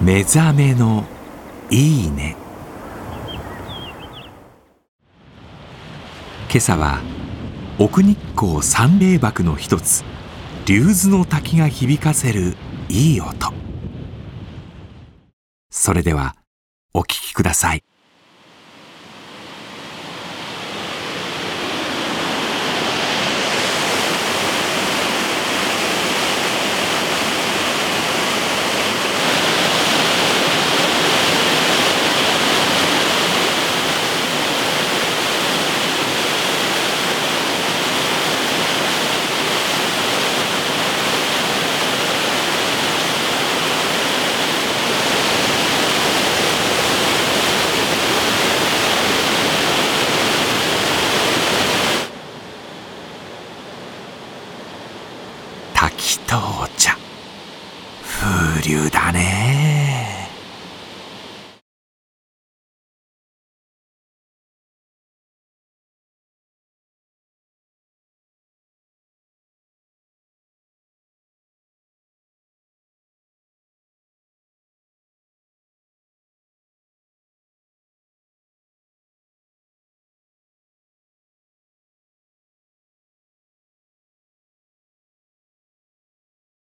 目覚めのいいね。今朝は奥日光三霊瀑の一つ竜頭の滝が響かせるいい音。それではお聞きください。滝とお茶風流だね。